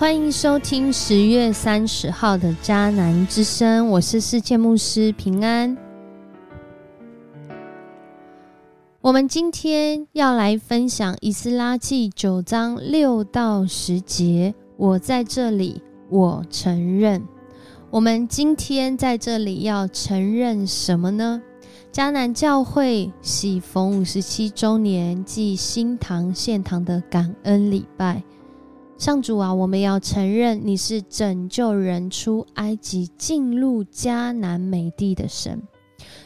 欢迎收听十月三十号的迦南之声，我是世界牧师平安。我们今天要来分享《以斯拉记》九章六到十节。我在这里，我承认。我们今天在这里要承认什么呢？迦南教会喜逢五十七周年暨新堂献堂的感恩礼拜。上主啊，我们要承认你是拯救人出埃及、进入迦南美地的神，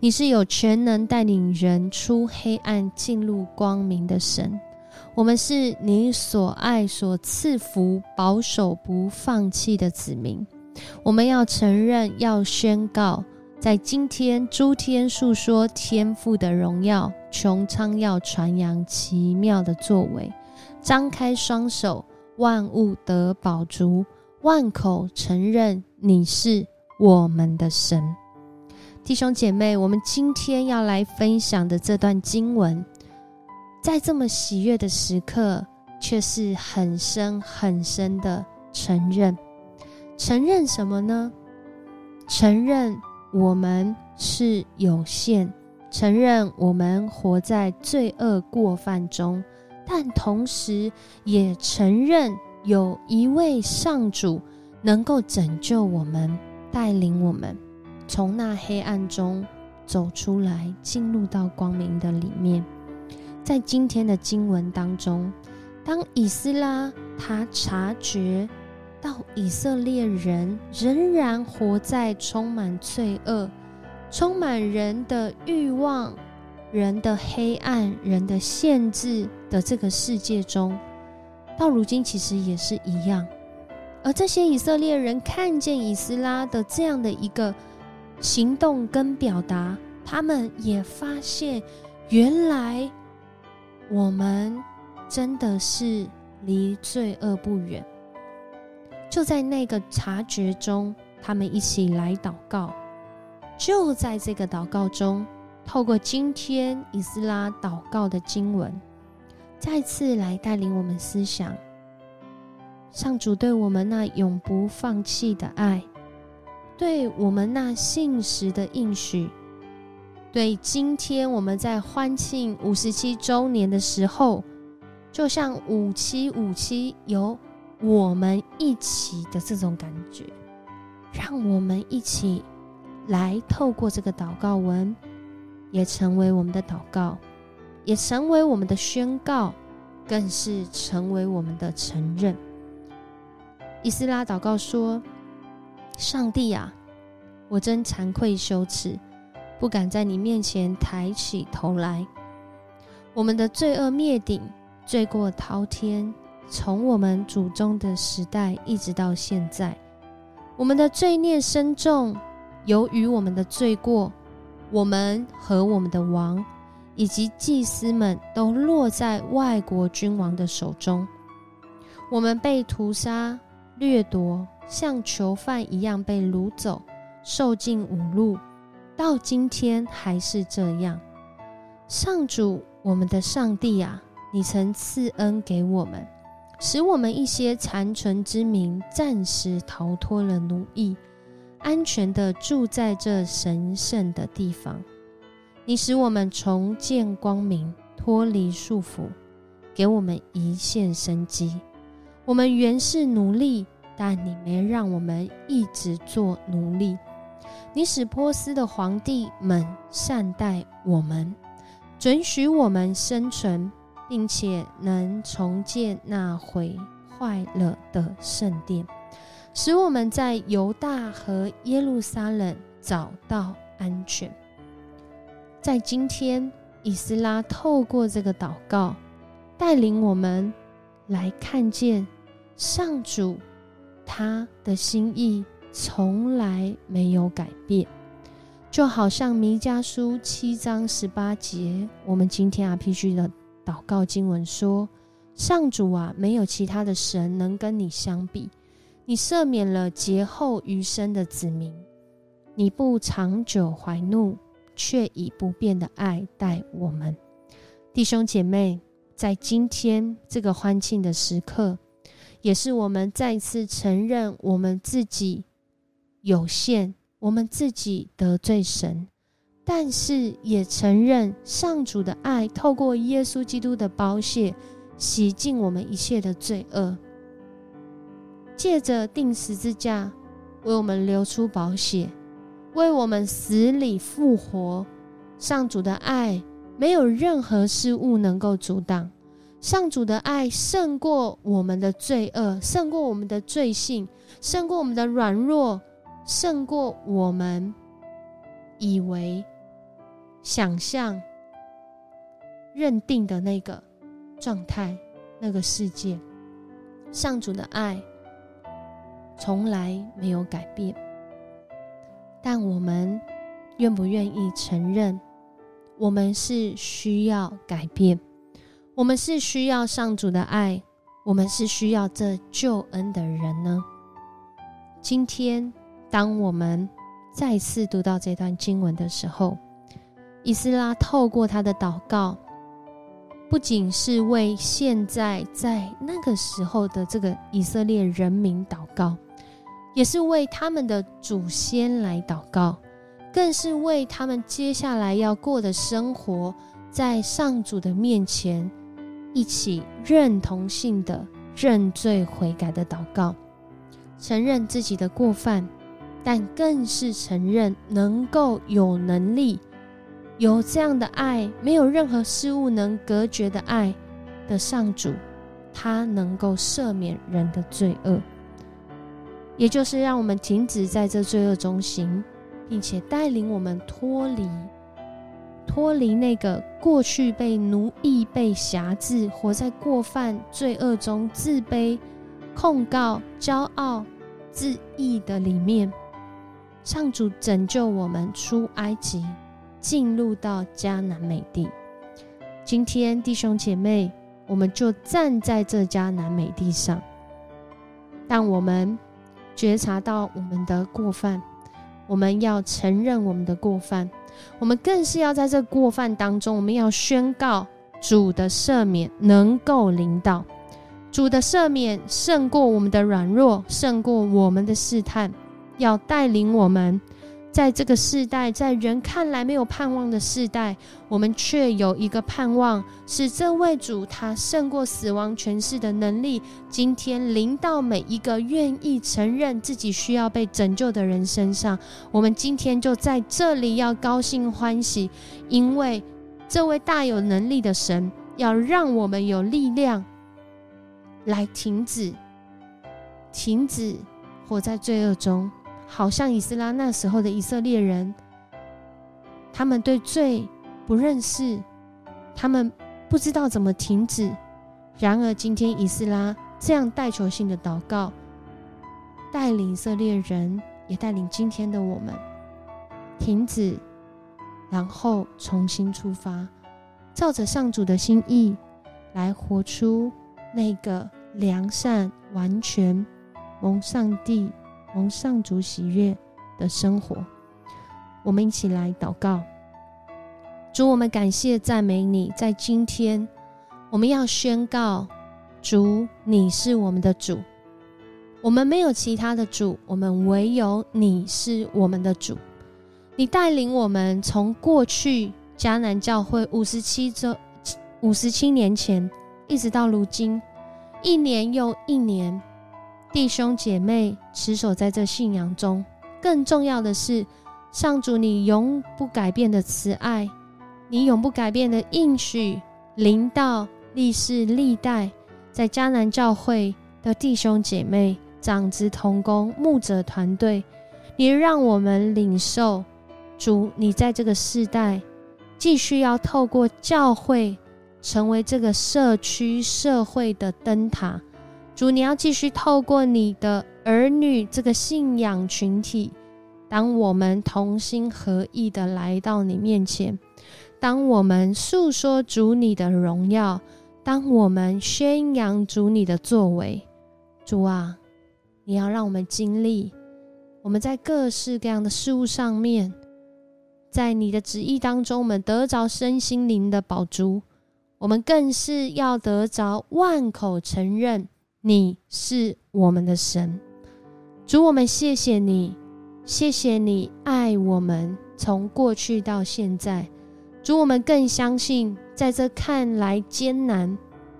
你是有全能带领人出黑暗、进入光明的神。我们是你所爱、所赐福、保守不放弃的子民。我们要承认，要宣告，在今天诸天述说天父的荣耀，穹苍要传扬奇妙的作为，张开双手。万物得宝足，万口承认你是我们的神。弟兄姐妹，我们今天要来分享的这段经文，在这么喜悦的时刻，却是很深很深的承认。承认什么呢？承认我们是有限，承认我们活在罪恶过犯中。但同时，也承认有一位上主能够拯救我们，带领我们从那黑暗中走出来，进入到光明的里面。在今天的经文当中，当以斯拉他察觉到以色列人仍然活在充满罪恶、充满人的欲望。人的黑暗、人的限制的这个世界中，到如今其实也是一样。而这些以色列人看见以斯拉的这样的一个行动跟表达，他们也发现，原来我们真的是离罪恶不远。就在那个察觉中，他们一起来祷告。就在这个祷告中。透过今天以斯拉祷告的经文，再次来带领我们思想上主对我们那永不放弃的爱，对我们那信实的应许，对今天我们在欢庆五十七周年的时候，就像五七五七有我们一起的这种感觉，让我们一起来透过这个祷告文。也成为我们的祷告，也成为我们的宣告，更是成为我们的承认。伊斯拉祷告说：“上帝啊，我真惭愧羞耻，不敢在你面前抬起头来。我们的罪恶灭顶，罪过滔天，从我们祖宗的时代一直到现在，我们的罪孽深重，由于我们的罪过。”我们和我们的王以及祭司们都落在外国君王的手中，我们被屠杀、掠夺，像囚犯一样被掳走，受尽侮辱，到今天还是这样。上主，我们的上帝啊，你曾赐恩给我们，使我们一些残存之民暂时逃脱了奴役。安全的住在这神圣的地方，你使我们重见光明，脱离束缚，给我们一线生机。我们原是奴隶，但你没让我们一直做奴隶。你使波斯的皇帝们善待我们，准许我们生存，并且能重建那毁坏了的圣殿。使我们在犹大和耶路撒冷找到安全。在今天，以斯拉透过这个祷告，带领我们来看见上主他的心意从来没有改变，就好像弥迦书七章十八节，我们今天 RPG 的祷告经文说：“上主啊，没有其他的神能跟你相比。”你赦免了劫后余生的子民，你不长久怀怒，却以不变的爱待我们。弟兄姐妹，在今天这个欢庆的时刻，也是我们再次承认我们自己有限，我们自己得罪神，但是也承认上主的爱透过耶稣基督的宝血洗净我们一切的罪恶，借着钉十字架为我们流出宝血，为我们死里复活。上主的爱没有任何事物能够阻挡。上主的爱胜过我们的罪恶，胜过我们的罪性，胜过我们的软弱，胜过我们以为、想象、认定的那个状态、那个世界。上主的爱从来没有改变，但我们愿不愿意承认，我们是需要改变？我们是需要上主的爱，我们是需要这救恩的人呢。今天，当我们再次读到这段经文的时候，以斯拉透过他的祷告，不仅是为现在在那个时候的这个以色列人民祷告，也是为他们的祖先来祷告，更是为他们接下来要过的生活，在上主的面前。一起认同性的认罪悔改的祷告，承认自己的过犯，但更是承认能够有能力有这样的爱，没有任何事物能隔绝的爱的上主，他能够赦免人的罪恶，也就是让我们停止在这罪恶中行，并且带领我们脱离。脱离那个过去被奴役、被辖制、活在过犯罪恶中、自卑、控告、骄傲、自义的里面，上主拯救我们出埃及，进入到迦南美地。今天弟兄姐妹，我们就站在这迦南美地上，当我们觉察到我们的过犯，我们要承认我们的过犯。我们更是要在这过犯当中，我们要宣告主的赦免能够领导，主的赦免胜过我们的软弱，胜过我们的试探，要带领我们。在这个世代，在人看来没有盼望的世代，我们却有一个盼望，是这位主他胜过死亡权势的能力，今天临到每一个愿意承认自己需要被拯救的人身上。我们今天就在这里要高兴欢喜，因为这位大有能力的神要让我们有力量来停止，停止活在罪恶中。好像以斯拉那时候的以色列人，他们对罪不认识，他们不知道怎么停止。然而，今天以斯拉这样带球性的祷告，带领以色列人，也带领今天的我们停止，然后重新出发，照着上主的心意来活出那个良善、完全蒙上帝。蒙上主喜悦的生活，我们一起来祷告。主，我们感谢赞美你，在今天我们要宣告：主，你是我们的主，我们没有其他的主，我们唯有你是我们的主。你带领我们从过去迦南教会五十七周五十七年前，一直到如今，一年又一年。弟兄姐妹，持守在这信仰中。更重要的是，上主你永不改变的慈爱，你永不改变的应许，临到历世历代，在迦南教会的弟兄姐妹、长子同工、牧者团队，你让我们领受主，你在这个世代继续要透过教会，成为这个社区社会的灯塔。主，你要继续透过你的儿女这个信仰群体，当我们同心合意的来到你面前，当我们诉说主你的荣耀，当我们宣扬主你的作为，主啊，你要让我们经历我们在各式各样的事物上面，在你的旨意当中，我们得着身心灵的宝珠，我们更是要得着万口承认。你是我们的神。主，我们谢谢你，谢谢你爱我们，从过去到现在。主，我们更相信，在这看来艰难、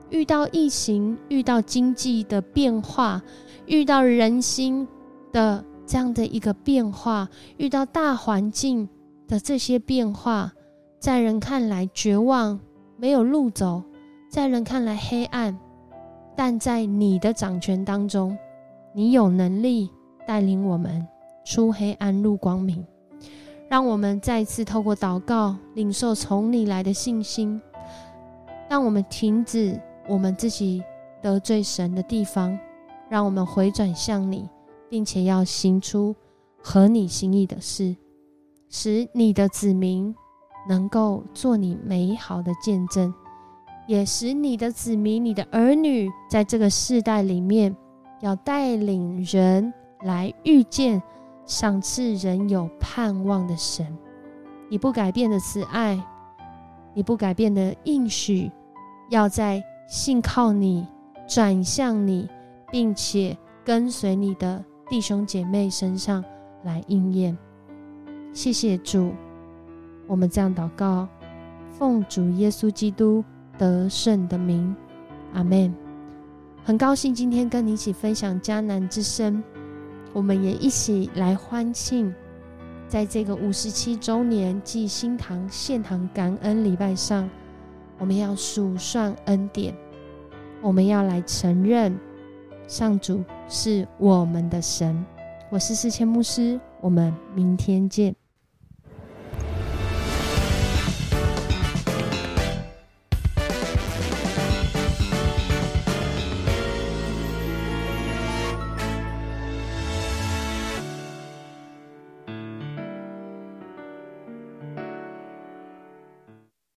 遇到疫情、遇到经济的变化、遇到人心的这样的一个变化、遇到大环境的这些变化，在人看来绝望、没有路走，在人看来黑暗，但在你的掌权当中，你有能力带领我们出黑暗入光明。让我们再次透过祷告，领受从你来的信心。让我们停止我们自己得罪神的地方，让我们回转向你，并且要行出合你心意的事，使你的子民能够做你美好的见证，也使你的子民、你的儿女在这个世代里面，要带领人来遇见。赏赐人有盼望的神，你不改变的慈爱，你不改变的应许，要在信靠你、转向你，并且跟随你的弟兄姐妹身上来应验。谢谢主，我们这样祷告，奉主耶稣基督得胜的名，阿门。很高兴今天跟你一起分享迦南之声。我们也一起来欢庆，在这个五十七周年暨新堂献堂感恩礼拜上，我们要数算恩典，我们要来承认上主是我们的神。我是四千牧师，我们明天见。